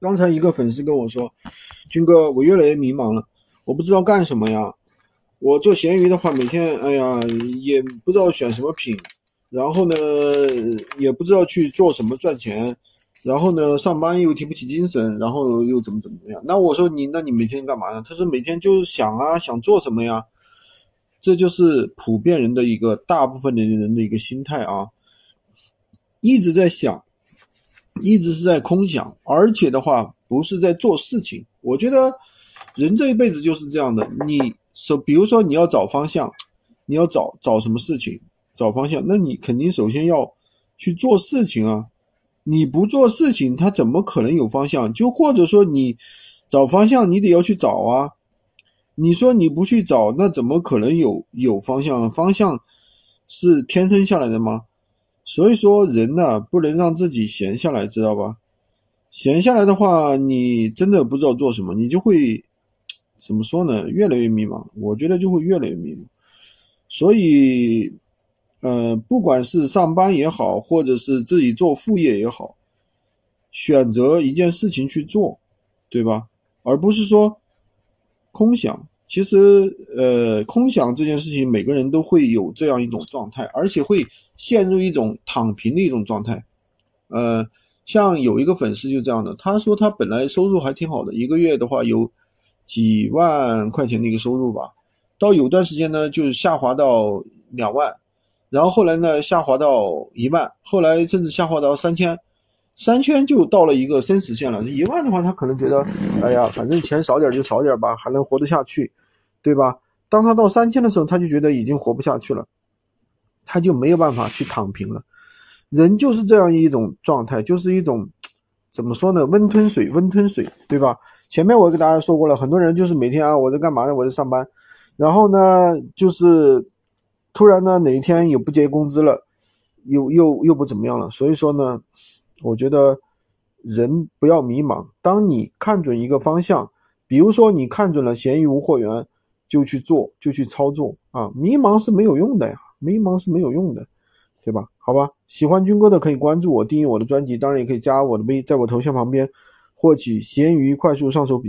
刚才一个粉丝跟我说：“军哥，我越来越迷茫了，我不知道干什么呀。我做闲鱼的话，每天哎呀也不知道选什么品，然后呢也不知道去做什么赚钱，然后呢上班又提不起精神，然后又怎么怎么样。那我说你，那你每天干嘛呢？他说每天就是想啊，想做什么呀？这就是普遍人的一个大部分的人的一个心态啊，一直在想。”一直是在空想，而且的话不是在做事情。我觉得人这一辈子就是这样的。你首，比如说你要找方向，你要找找什么事情，找方向，那你肯定首先要去做事情啊。你不做事情，他怎么可能有方向？就或者说你找方向，你得要去找啊。你说你不去找，那怎么可能有有方向？方向是天生下来的吗？所以说，人呢不能让自己闲下来，知道吧？闲下来的话，你真的不知道做什么，你就会 怎么说呢？越来越迷茫。我觉得就会越来越迷茫。所以，呃，不管是上班也好，或者是自己做副业也好，选择一件事情去做，对吧？而不是说空想。其实，呃，空想这件事情，每个人都会有这样一种状态，而且会陷入一种躺平的一种状态。呃，像有一个粉丝就这样的，他说他本来收入还挺好的，一个月的话有几万块钱的一个收入吧，到有段时间呢就是下滑到两万，然后后来呢下滑到一万，后来甚至下滑到三千。三千就到了一个生死线了，一万的话，他可能觉得，哎呀，反正钱少点就少点吧，还能活得下去，对吧？当他到三千的时候，他就觉得已经活不下去了，他就没有办法去躺平了。人就是这样一种状态，就是一种怎么说呢？温吞水，温吞水，对吧？前面我给大家说过了，很多人就是每天啊，我在干嘛呢？我在上班，然后呢，就是突然呢，哪一天也不结工资了，又又又不怎么样了，所以说呢。我觉得人不要迷茫。当你看准一个方向，比如说你看准了闲鱼无货源，就去做，就去操作啊！迷茫是没有用的呀，迷茫是没有用的，对吧？好吧，喜欢军哥的可以关注我，订阅我的专辑，当然也可以加我的微，在我头像旁边获取闲鱼快速上手笔。